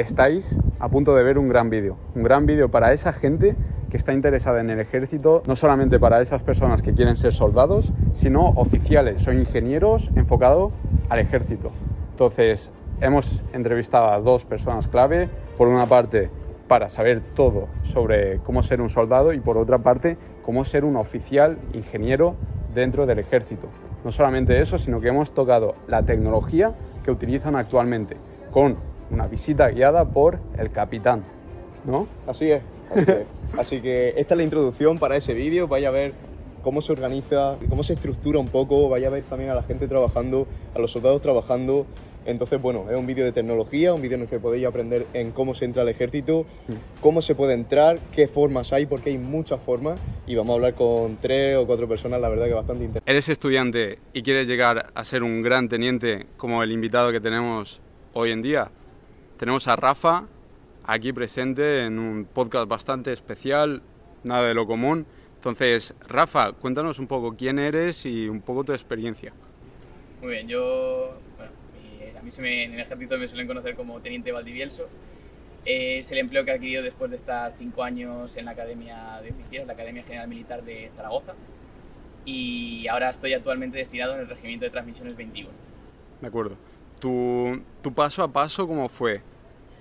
estáis a punto de ver un gran vídeo. Un gran vídeo para esa gente que está interesada en el ejército, no solamente para esas personas que quieren ser soldados, sino oficiales o ingenieros enfocados al ejército. Entonces, hemos entrevistado a dos personas clave. Por una parte, para saber todo sobre cómo ser un soldado y por otra parte, cómo ser un oficial ingeniero dentro del ejército. No solamente eso, sino que hemos tocado la tecnología que utilizan actualmente con una visita guiada por el capitán, ¿no? Así es. Así, que esta es la introducción para ese vídeo. Vaya a ver cómo se organiza, cómo se estructura un poco. Vaya a ver también a la gente trabajando, a los soldados trabajando. Entonces, bueno, es un vídeo de tecnología, un vídeo en el que podéis aprender en cómo se entra al ejército, cómo se puede entrar, qué formas hay, porque hay muchas formas y vamos a hablar con tres o cuatro personas, la verdad que bastante interesante. ¿Eres estudiante y quieres llegar a ser un gran teniente como el invitado que tenemos hoy en día? Tenemos a Rafa aquí presente en un podcast bastante especial, nada de lo común. Entonces, Rafa, cuéntanos un poco quién eres y un poco tu experiencia. Muy bien, yo, bueno, a mí se me, en el ejército me suelen conocer como Teniente Valdivielso. es el empleo que he adquirido después de estar cinco años en la Academia de Oficiales, la Academia General Militar de Zaragoza. Y ahora estoy actualmente destinado en el Regimiento de Transmisiones 21. De acuerdo. ¿Tu, tu paso a paso cómo fue?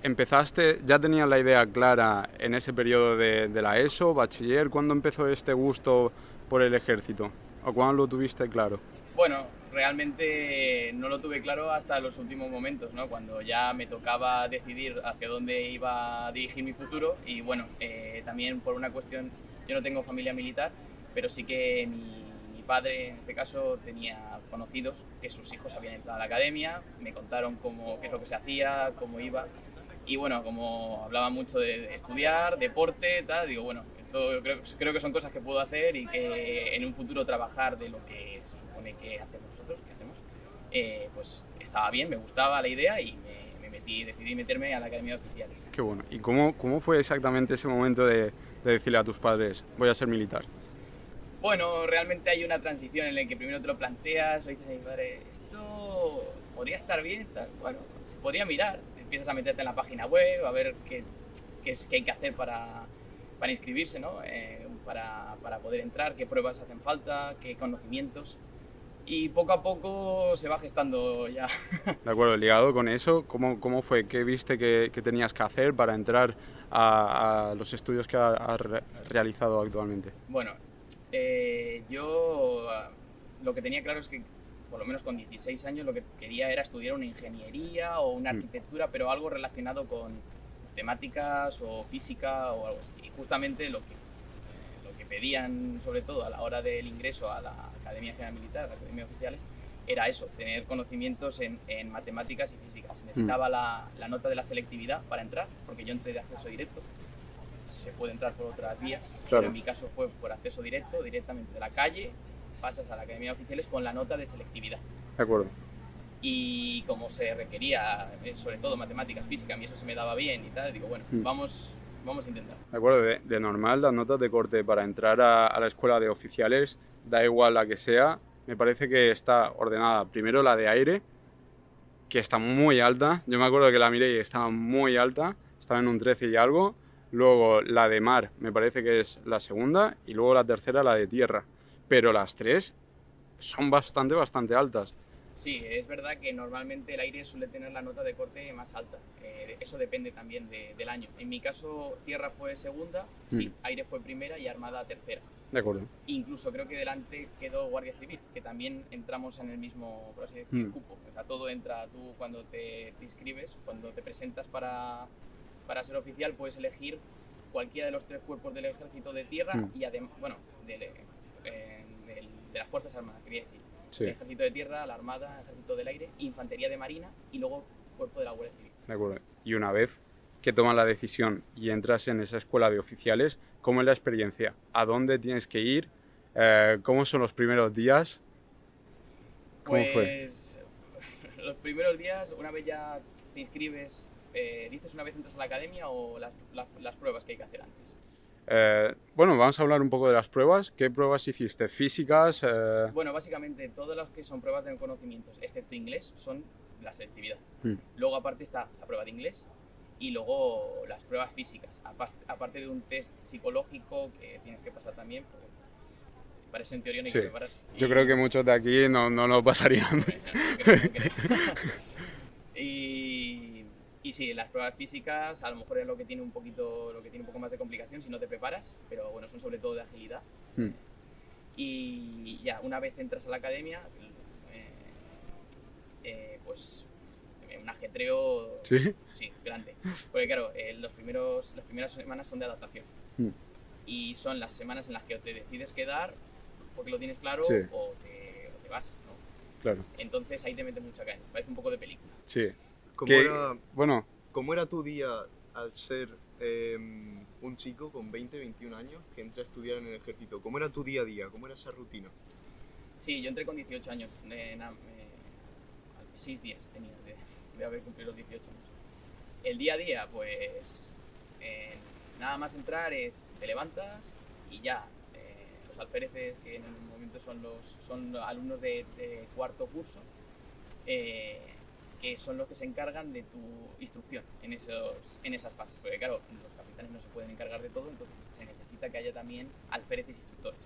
¿Empezaste, ya tenías la idea clara en ese periodo de, de, la ESO, bachiller? ¿Cuándo empezó este gusto por el ejército? ¿O cuándo lo tuviste claro? Bueno, realmente no lo tuve claro hasta los últimos momentos, ¿no? cuando ya me tocaba decidir hacia dónde iba a dirigir mi futuro y bueno, eh, también por una cuestión, yo no tengo familia militar, pero sí que mi, mi, padre en este caso tenía conocidos que sus hijos habían entrado a la academia, me contaron cómo, qué es lo que se hacía, cómo iba y bueno, como hablaba mucho de estudiar, deporte, tal, digo, bueno, esto creo, creo que son cosas que puedo hacer y que en un futuro trabajar de lo que se supone que hacemos nosotros, que hacemos, eh, pues estaba bien, me gustaba la idea y me, me, metí, decidí meterme a la Academia de Oficiales. Qué bueno. ¿Y cómo, cómo fue exactamente ese momento de, de decirle a tus padres, voy a ser militar? Bueno, realmente hay una transición en la que primero te lo planteas, le dices a mi padre, esto podría estar bien, tal. bueno, se podría mirar, empiezas a meterte en la página web, a ver qué, qué, es, qué hay que hacer para, para inscribirse, ¿no? Eh, para, para, poder entrar, qué pruebas hacen falta, qué conocimientos. Y poco a poco se va gestando ya. De acuerdo, ligado con eso, ¿cómo, cómo fue? ¿Qué viste que, que tenías que hacer para entrar a, a los estudios que has re realizado actualmente? Bueno, eh, yo lo que tenía claro es que por lo menos con 16 años, lo que quería era estudiar una ingeniería o una arquitectura, mm. pero algo relacionado con temáticas o física o algo así. Y justamente lo que, eh, lo que pedían, sobre todo a la hora del ingreso a la Academia General Militar, a la Academia de Oficiales, era eso, tener conocimientos en, en matemáticas y física. Se necesitaba mm. la, la, nota de la selectividad para entrar, porque yo entré de acceso directo. Se puede entrar por otras vías, claro. pero en mi caso fue por acceso directo, directamente de la calle, pasas a la Academia de Oficiales con la nota de selectividad. De acuerdo. Y como se requería, eh, sobre todo matemáticas, física, a mí eso se me daba bien y tal, digo, bueno, mm. vamos, vamos a intentar. De acuerdo, de, de, normal las notas de corte para entrar a, a la escuela de oficiales, da igual la que sea, me parece que está ordenada primero la de aire, que está muy alta, yo me acuerdo que la miré y estaba muy alta, estaba en un 13 y algo, luego la de mar me parece que es la segunda y luego la tercera la de tierra pero las tres son bastante, bastante altas. Sí, es verdad que normalmente el aire suele tener la nota de corte más alta. Eh, eso depende también de, del año. En mi caso, tierra fue segunda, mm. sí, aire fue primera y armada tercera. De acuerdo. Incluso creo que delante quedó Guardia Civil, que también entramos en el mismo, por así decir, mm. cupo. O sea, todo entra tú cuando te, te inscribes, cuando te presentas para, para, ser oficial, puedes elegir cualquiera de los tres cuerpos del ejército de tierra mm. y además, bueno, de, de las Fuerzas Armadas, quería decir. Sí. El ejército de tierra, la Armada, el ejército del aire, infantería de marina y luego cuerpo de la Guardia Civil. De acuerdo. Y una vez que tomas la decisión y entras en esa escuela de oficiales, ¿cómo es la experiencia? ¿A dónde tienes que ir? Eh, ¿Cómo son los primeros días? ¿Cómo pues, fue? los primeros días, una vez ya te inscribes, eh, ¿dices una vez entras a la academia o las, las, las pruebas que hay que hacer antes? Eh, bueno, vamos a hablar un poco de las pruebas. ¿Qué pruebas hiciste? ¿Físicas? Eh... Bueno, básicamente todas las que son pruebas de conocimientos, excepto inglés, son la selectividad. Mm. Luego aparte está la prueba de inglés y luego las pruebas físicas, aparte, de un test psicológico que tienes que pasar también, para eso en teoría no hay Sí. que prepararse. Yo Y- creo que muchos de aquí no, no lo pasarían. no creo, no creo. y, y sí, las pruebas físicas a lo mejor es lo que tiene un poquito, lo que tiene un poco más de complicación si no te preparas, pero bueno, son sobre todo de agilidad. Mm. Y ya, una vez entras a la academia, eh, eh, pues un ajetreo ¿Sí? sí, grande. Porque claro, eh, los primeros, las primeras semanas son de adaptación. Mm. Y son las semanas en las que te decides quedar porque lo tienes claro Sí. o, te, o te vas. ¿no? Claro, Entonces ahí te mete mucha caña. Parece un poco de película. sí. ¿Cómo, Que- era, Bueno, cómo era tu día al ser eh, un chico con 20, 21 años que entra a estudiar en el ejército? ¿Cómo era tu día a día? ¿Cómo era esa rutina? Sí, yo entré con 18 años. Eh, na- eh, 6 días tenía de, de haber cumplido los 18 años. El día a día, pues eh, nada más entrar es te levantas y ya. eh, los alféreces, que en el momento son los son alumnos de, de cuarto curso, eh, que son los que se encargan de tu instrucción en, esos, en esas fases. Porque claro, los capitanes no se pueden encargar de todo, entonces se necesita que haya también alféreces instructores.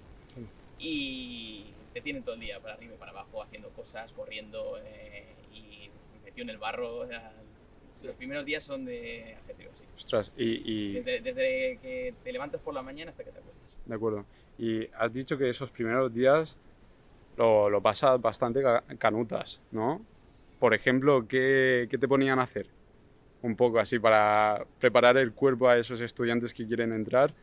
Y te tienen todo el día para arriba y para abajo haciendo cosas, corriendo eh, y metido en el barro. o sea, los primeros días son de ajetreo, sí. ostras, y, y- Desde, desde que te levantas por la mañana hasta que te acuestas. de acuerdo. Y has dicho que esos primeros días lo, lo pasas bastante ca- canutas, ¿no? Por ejemplo, ¿qué, qué te ponían a hacer? Un poco así para preparar el cuerpo a esos estudiantes que quieren entrar.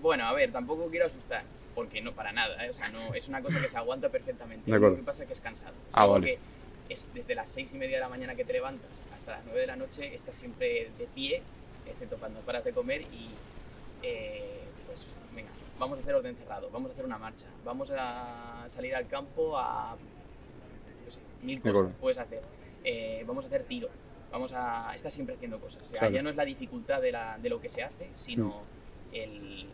Bueno, a ver, tampoco quiero asustar, porque no para nada, ¿eh? o sea, no, es una cosa que se aguanta perfectamente. De acuerdo. Lo que pasa es que es cansado. Es Ah, algo vale. es desde las seis y media de la mañana que te levantas hasta las 9 de la noche, estás siempre de pie, excepto cuando paras de comer y eh, pues venga, vamos a hacer orden cerrado, vamos a hacer una marcha, vamos a salir al campo a mil cosas puedes hacer, Eh, vamos a hacer tiro, vamos a estar siempre haciendo cosas. O sea, Claro. ya no es la dificultad de, la, de lo que se hace, sino el,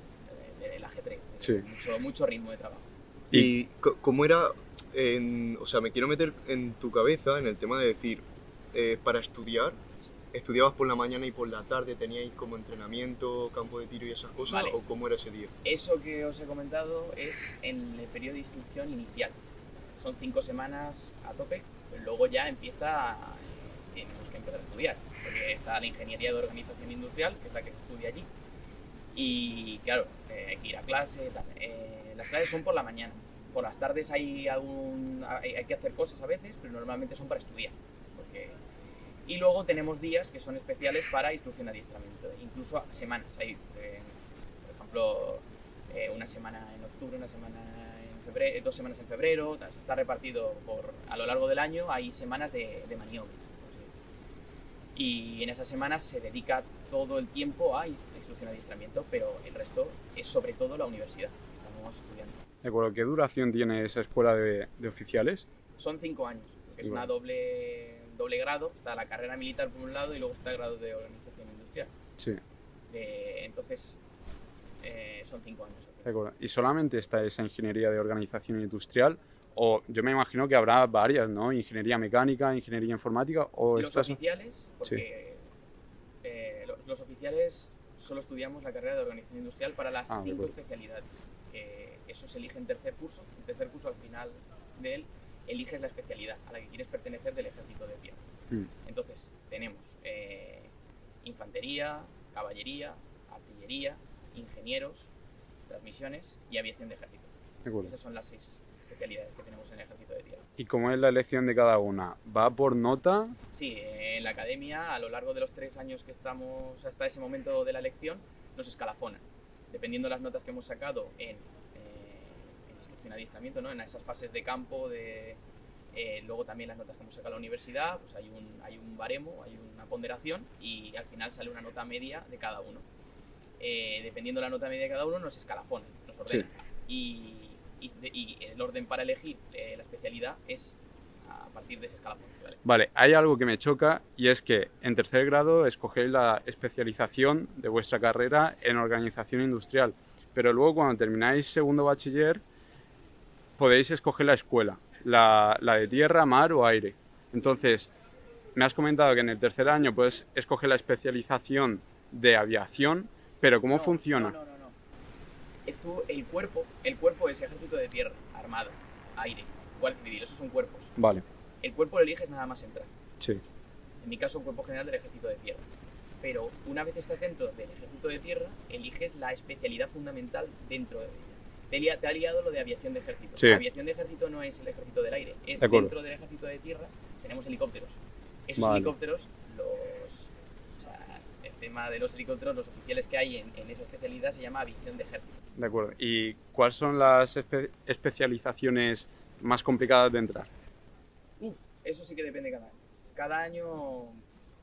el, el ajetreo, Mm. Sí. mucho, mucho ritmo de trabajo. ¿Y cómo era, en- o sea, me quiero meter en tu cabeza en el tema de decir, eh, para estudiar, ¿estudiabas por la mañana y por la tarde teníais como entrenamiento, campo de tiro y esas cosas? Vale. ¿O cómo era ese día? Eso que os he comentado es en el periodo de instrucción inicial. Son cinco semanas a tope, pero luego ya empieza, tenemos que empezar a estudiar, porque está la ingeniería de organización industrial, que es la que se estudia allí, y claro, eh, hay que ir a clase, tal. Eh, las clases son por la mañana, por las tardes hay, algún, hay, hay que hacer cosas a veces, pero normalmente son para estudiar. Porque... Y luego tenemos días que son especiales para instrucción adiestramiento, incluso semanas. Hay, eh, por ejemplo, eh, una semana en octubre, una semana febrero, dos semanas en febrero, está repartido por, a lo largo del año, hay semanas de, de maniobras. Y en esas semanas se dedica todo el tiempo a inst- instrucción adiestramiento, pero el resto es sobre todo la universidad. Estamos estudiando. ¿De acuerdo? ¿Qué duración tiene esa escuela de, de oficiales? Son cinco años, es Igual. una doble, doble grado. Está la carrera militar por un lado y luego está el grado de organización industrial. Sí, Eh, entonces, eh, son cinco años. ¿Y solamente está esa ingeniería de organización industrial? O yo me imagino que habrá varias, ¿no? Ingeniería mecánica, ingeniería informática, o los estas... oficiales, porque eh, los, los oficiales solo estudiamos la carrera de organización industrial para las Ah, cinco especialidades. Que eso se elige en tercer curso. En tercer curso, al final de él, eliges la especialidad a la que quieres pertenecer del ejército de tierra. Mm, Entonces, tenemos eh, infantería, caballería, artillería, ingenieros, transmisiones y aviación de ejército. de. Esas son las seis especialidades que tenemos en el ejército de tierra. ¿Y cómo es la elección de cada una? ¿Va por nota? Sí, en la academia, a lo largo de los tres años que estamos hasta ese momento de la elección, nos escalafonan. Dependiendo de las notas que hemos sacado en, eh, en instrucción adiestramiento, ¿no? en esas fases de campo, de, eh, luego también las notas que hemos sacado en la universidad, pues hay un, hay un baremo, hay una ponderación y al final sale una nota media de cada uno. Eh, dependiendo de la nota media de cada uno, nos escalafonan, nos ordenan. Y, y y el orden para elegir eh, la especialidad es a partir de ese escalafón. ¿vale? Vale, hay algo que me choca y es que en tercer grado escogéis la especialización de vuestra carrera en organización industrial, pero luego cuando termináis segundo bachiller podéis escoger la escuela, la, la de tierra, mar o aire. Entonces, me has comentado que en el tercer año puedes escoger la especialización de aviación, pero ¿cómo No, funciona? No, no, no. no. Tú, el cuerpo, el cuerpo es ejército de tierra, armado, aire, guardia civil, esos son cuerpos. Vale, El cuerpo lo eliges nada más entrar. sí, En mi caso, un cuerpo general del ejército de tierra. Pero una vez estás dentro del ejército de tierra, eliges la especialidad fundamental dentro de ella. Te, te ha liado lo de aviación de ejército. Sí. Aviación de ejército no es el ejército del aire, es De dentro del ejército de tierra tenemos helicópteros. Esos Vale. helicópteros, los, tema de los helicópteros, los oficiales que hay en, en esa especialidad se llama aviación de ejército. de acuerdo. ¿Y cuáles son las espe- especializaciones más complicadas de entrar? Uf, eso sí que depende cada año. Cada año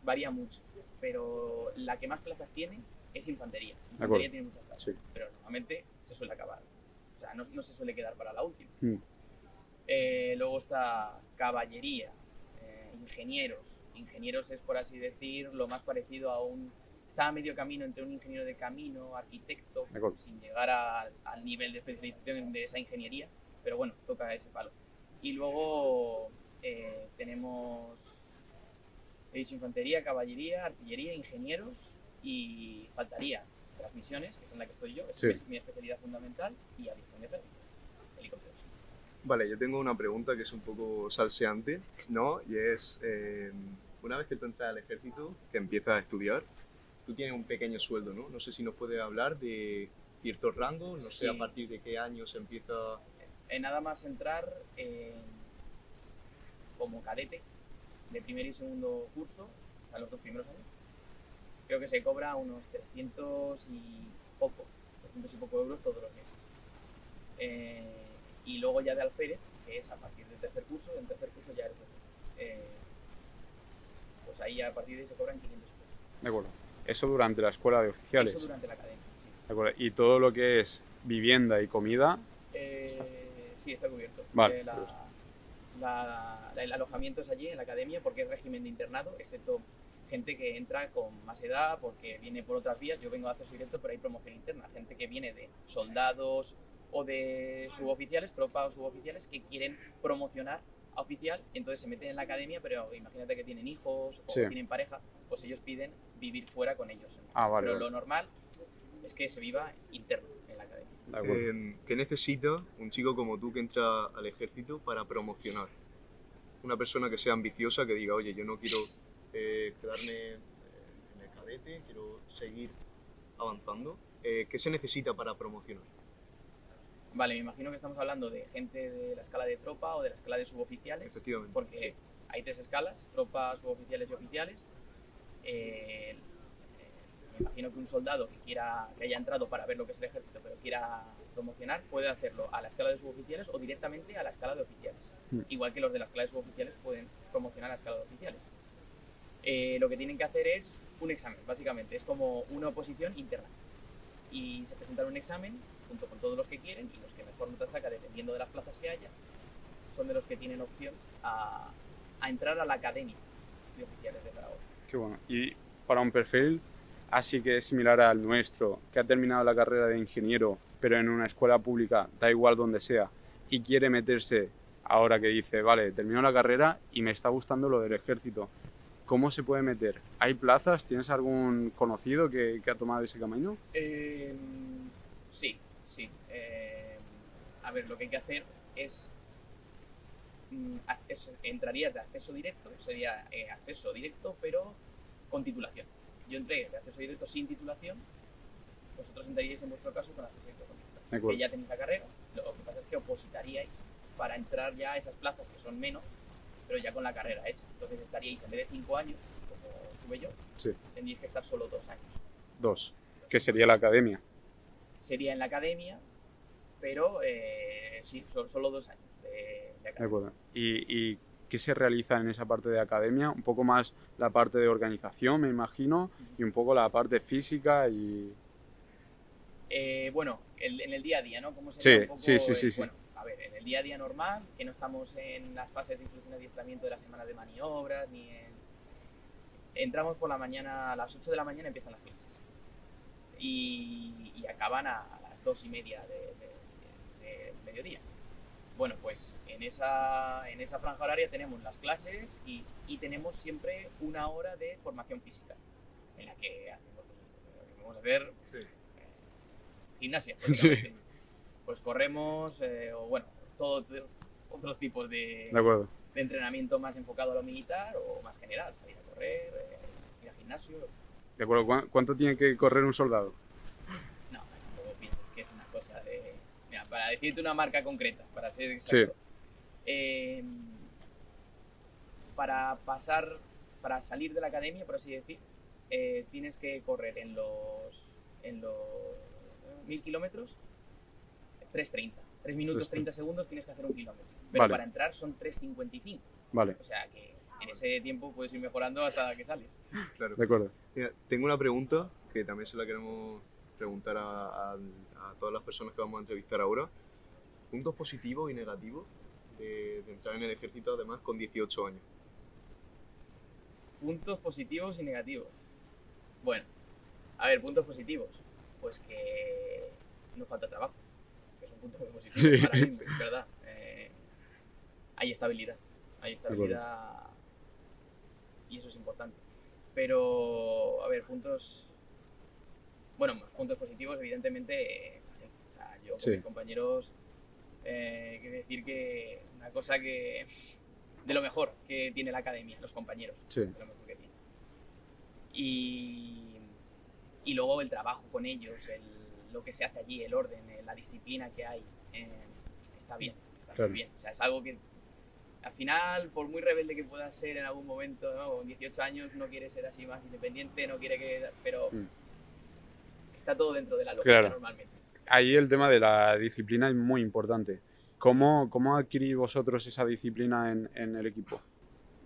varía mucho, pero la que más plazas tiene es infantería. Infantería tiene muchas plazas, Sí. pero normalmente se suele acabar. O sea, no, no se suele quedar para la última. Mm. Eh, luego está caballería, eh, ingenieros. Ingenieros es, por así decir, lo más parecido a un... Está a medio camino entre un ingeniero de camino, arquitecto, sin llegar a- al nivel de especialización de esa ingeniería, pero bueno, toca ese palo. Y luego eh, tenemos, he dicho, infantería, caballería, artillería, ingenieros y faltaría transmisiones, que es en la que estoy yo, esa Sí. es mi especialidad fundamental, y aviación de helicópteros. Vale, yo tengo una pregunta que es un poco salseante, ¿no? Y es, eh, una vez que tú entras al ejército, que empiezas a estudiar, tú tienes un pequeño sueldo, ¿no? No sé si nos puedes hablar de ciertos rangos, no sé Sí. a partir de qué año se empieza... Eh, nada más entrar eh, como cadete de primer y segundo curso, o sea, los dos primeros años, creo que se cobra unos 300 y poco, 300 y poco euros todos los meses. Eh, y luego ya de alférez, que es a partir del tercer curso, en tercer curso ya eres. Eh, pues ahí a partir de ahí se cobran 500 euros. De acuerdo. Eso durante la escuela de oficiales. Eso durante la academia, sí. De acuerdo. Y todo lo que es vivienda y comida, Eh, sí, está cubierto. Vale. Eh, la- la- la- el alojamiento es allí en la academia porque es régimen de internado, excepto gente que entra con más edad porque viene por otras vías. Yo vengo de acceso directo, pero hay promoción interna. Gente que viene de soldados o de suboficiales, tropas o suboficiales que quieren promocionar oficial, entonces se meten en la academia, pero imagínate que tienen hijos o Sí. tienen pareja, pues ellos piden vivir fuera con ellos. Ah, vale, pero vale. lo normal es que se viva interno en la academia. Eh, ¿Qué necesita un chico como tú que entra al ejército para promocionar? Una persona que sea ambiciosa, que diga, oye, yo no quiero eh, quedarme eh, en el cadete, quiero seguir avanzando. Eh, ¿Qué se necesita para promocionar? Vale, me imagino que estamos hablando de gente de la escala de tropa o de la escala de suboficiales, Efectivamente. porque hay tres escalas, tropas, suboficiales y oficiales. Eh, eh, me imagino que un soldado que quiera que haya entrado para ver lo que es el ejército, pero quiera promocionar, puede hacerlo a la escala de suboficiales o directamente a la escala de oficiales. Mm. Igual que los de la escala de suboficiales pueden promocionar a la escala de oficiales. Eh, lo que tienen que hacer es un examen, básicamente. Es como una oposición interna. Y se presentan un examen junto con todos los que quieren y los que mejor nota saca, dependiendo de las plazas que haya, son de los que tienen opción a, a entrar a la academia de oficiales de Zaragoza. Qué bueno. Y para un perfil así que es similar al nuestro, que ha terminado la carrera de ingeniero, pero en una escuela pública, da igual donde sea, y quiere meterse ahora que dice, vale, termino la carrera y me está gustando lo del ejército. ¿Cómo se puede meter? ¿Hay plazas? ¿Tienes algún conocido que, que ha tomado ese camino? Eh, sí, sí. Eh, a ver, lo que hay que hacer es. mm, acceso- entrarías de acceso directo, sería eh, acceso directo, pero con titulación. Yo entré de acceso directo sin titulación, vosotros entraríais en vuestro caso con acceso directo con titulación. Que ya tenéis la carrera, lo que pasa es que opositaríais para entrar ya a esas plazas que son menos, pero ya con la carrera hecha. Entonces estaríais en vez de cinco años, como estuve yo, Sí. tendríais que estar solo dos años Dos, que sería la academia. Sería en la academia, pero eh, sí, son solo dos años de, de De academia. acuerdo. ¿Y, y qué se realiza en esa parte de academia? Un poco más la parte de organización, me imagino, y un poco la parte física y... Eh, bueno, el- en el día a día, ¿no? ¿Cómo Sí, sería un poco sí, sí, sí, sí. Bueno, a ver, en el día a día normal, que no estamos en las fases de instrucción y adiestramiento de la semana de maniobras, ni en... Entramos por la mañana, a las 8 de la mañana empiezan las clases. Y, y acaban a, a las 2 y media de, de- de- de mediodía. Bueno, pues en esa, en esa franja horaria tenemos las clases y, y tenemos siempre una hora de formación física en la que hacemos pues, vamos a hacer Sí. gimnasia. Pues corremos, eh, o bueno, todo, todo- otros tipos de, De acuerdo. de entrenamiento más enfocado a lo militar o más general, salir a correr, eh, ir al gimnasio. De acuerdo. ¿Cuán- ¿Cuánto tiene que correr un soldado? No, tampoco pienses que es una cosa de. Mira, para decirte una marca concreta, para ser exacto. Eh, para pasar, para salir de la academia, por así decir, eh, tienes que correr en los en los mil kilómetros 3.30. 3 minutos 3:30. 30 segundos tienes que hacer un kilómetro. Pero Vale. para entrar son 3.55. Vale, O sea que en ese tiempo puedes ir mejorando hasta que sales. Claro. de acuerdo. Mira, tengo una pregunta que también se la queremos preguntar a, a- a todas las personas que vamos a entrevistar ahora. Puntos positivos y negativos de, de entrar en el ejército, además, con 18 años. Puntos positivos y negativos. Bueno, a ver, puntos positivos. Pues que no falta trabajo. Que es un punto muy positivo Sí. para mí, ¿verdad? Eh, hay estabilidad. Hay estabilidad. Y eso es importante. Pero, a ver, puntos. Bueno, más puntos positivos, evidentemente. eh, la gente. O sea, yo con Sí. mis compañeros. Eh, quiero decir que una cosa que. De lo mejor que tiene la academia, los compañeros Sí, de lo mejor que tiene. Y, y luego el trabajo con ellos, el- lo que se hace allí, el orden, eh, la disciplina que hay, eh, está bien, está Claro. muy bien. O sea, es algo que al final, por muy rebelde que puedas ser en algún momento, ¿no? con 18 años no quiere ser así más independiente, no quiere que... Pero Mm. está todo dentro de la lógica Claro. normalmente. ahí el tema de la disciplina es muy importante. ¿Cómo, cómo adquirís vosotros esa disciplina en, en el equipo?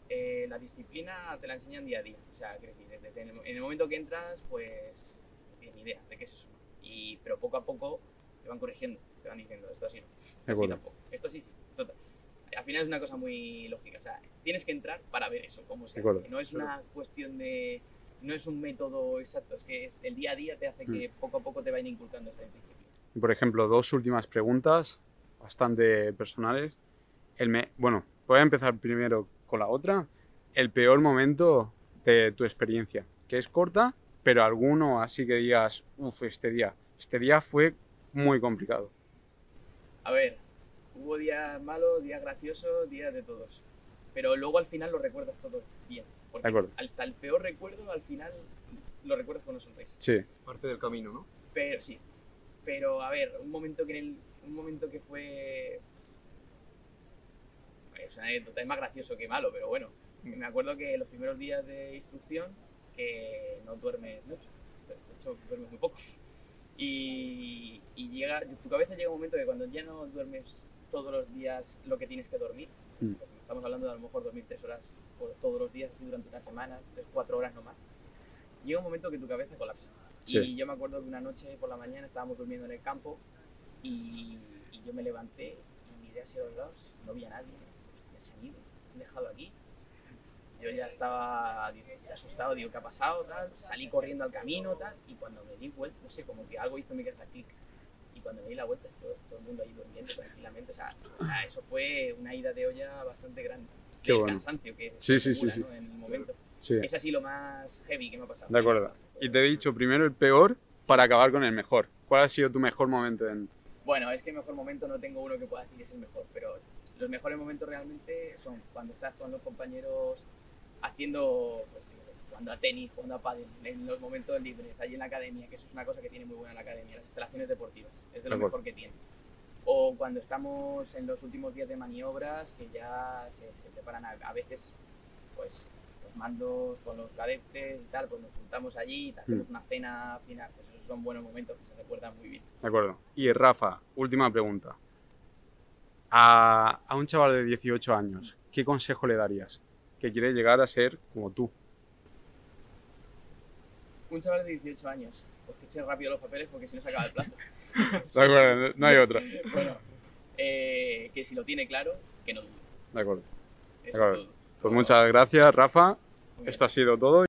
eh, la disciplina te la enseñan día a día. O sea, desde el, en el momento que entras, pues no tienes ni idea de qué es eso. Y, pero poco a poco te van corrigiendo, te van diciendo esto así no, esto así tampoco, esto sí, sí. esto tal. Al final es una cosa muy lógica. O sea, tienes que entrar para ver eso, cómo se De acuerdo. hace. No es una cuestión de. No es un método exacto, es que es, el día a día te hace que Mm. poco a poco te vayan inculcando esa disciplina. Por ejemplo, dos últimas preguntas, bastante personales. El me- bueno, voy a empezar primero con la otra. El peor momento de tu experiencia, que es corta, pero alguno así que digas, uff, este día, este día fue muy complicado. A ver, hubo días malos, días graciosos, días de todos. Pero luego al final lo recuerdas todo bien. Porque De acuerdo. hasta el peor recuerdo, al final lo recuerdas con una sonrisa. Sí, Parte del camino, ¿no? Pero sí. Pero a ver, un momento que en el, un momento que fue. Es una anécdota, es más gracioso que malo, pero bueno. Me acuerdo que los primeros días de instrucción, que no duermes mucho, de hecho duermes muy poco. Y, y llega, tu cabeza llega un momento que cuando ya no duermes todos los días lo que tienes que dormir, Mm. estamos hablando de a lo mejor dormir tres horas por todos los días, así durante una semana, tres, cuatro horas no más, llega un momento que tu cabeza colapsa. Sí. Y yo me acuerdo que una noche por la mañana estábamos durmiendo en el campo y, y yo me levanté y miré hacia los lados, no había nadie. Hostia, se han ido, me han dejado aquí. Yo ya estaba asustado, digo, ¿qué ha pasado? Tal. Salí corriendo al camino, tal, y cuando me di vuelta, no sé, como que algo hizo mi cabeza clic. Y cuando me di la vuelta, todo, todo el mundo ahí durmiendo tranquilamente. O sea, sea, eso fue una ida de olla bastante grande. Qué el bueno. cansancio que Sí, sí, acumula, sí. ¿no? en el momento. Es así lo más heavy que me ha pasado. De acuerdo. Y te he dicho primero el peor para acabar con el mejor. ¿Cuál ha sido tu mejor momento en, Bueno, es que mejor momento no tengo uno que pueda decir que es el mejor, pero los mejores momentos realmente son cuando estás con los compañeros haciendo, pues, jugando a tenis, jugando a pádel, en los momentos libres, ahí en la academia, que eso es una cosa que tiene muy buena la academia, las instalaciones deportivas, es de lo mejor que tiene. O cuando estamos en los últimos días de maniobras, que ya se, se preparan a, a veces, pues, los mandos con los cadetes y tal, pues nos juntamos allí y te hacemos Mm. una cena final, pues esos son buenos momentos que se recuerdan muy bien. De acuerdo. Y Rafa, última pregunta. A, a un chaval de 18 años, ¿qué consejo le darías? Que quiere llegar a ser como tú. Un chaval de 18 años, pues que eche rápido los papeles porque si no se acaba el plazo. De acuerdo, no hay otra. bueno, eh, que si lo tiene claro, que no dude. De acuerdo. De acuerdo. Pues muchas gracias, Rafa. Esto ha sido todo.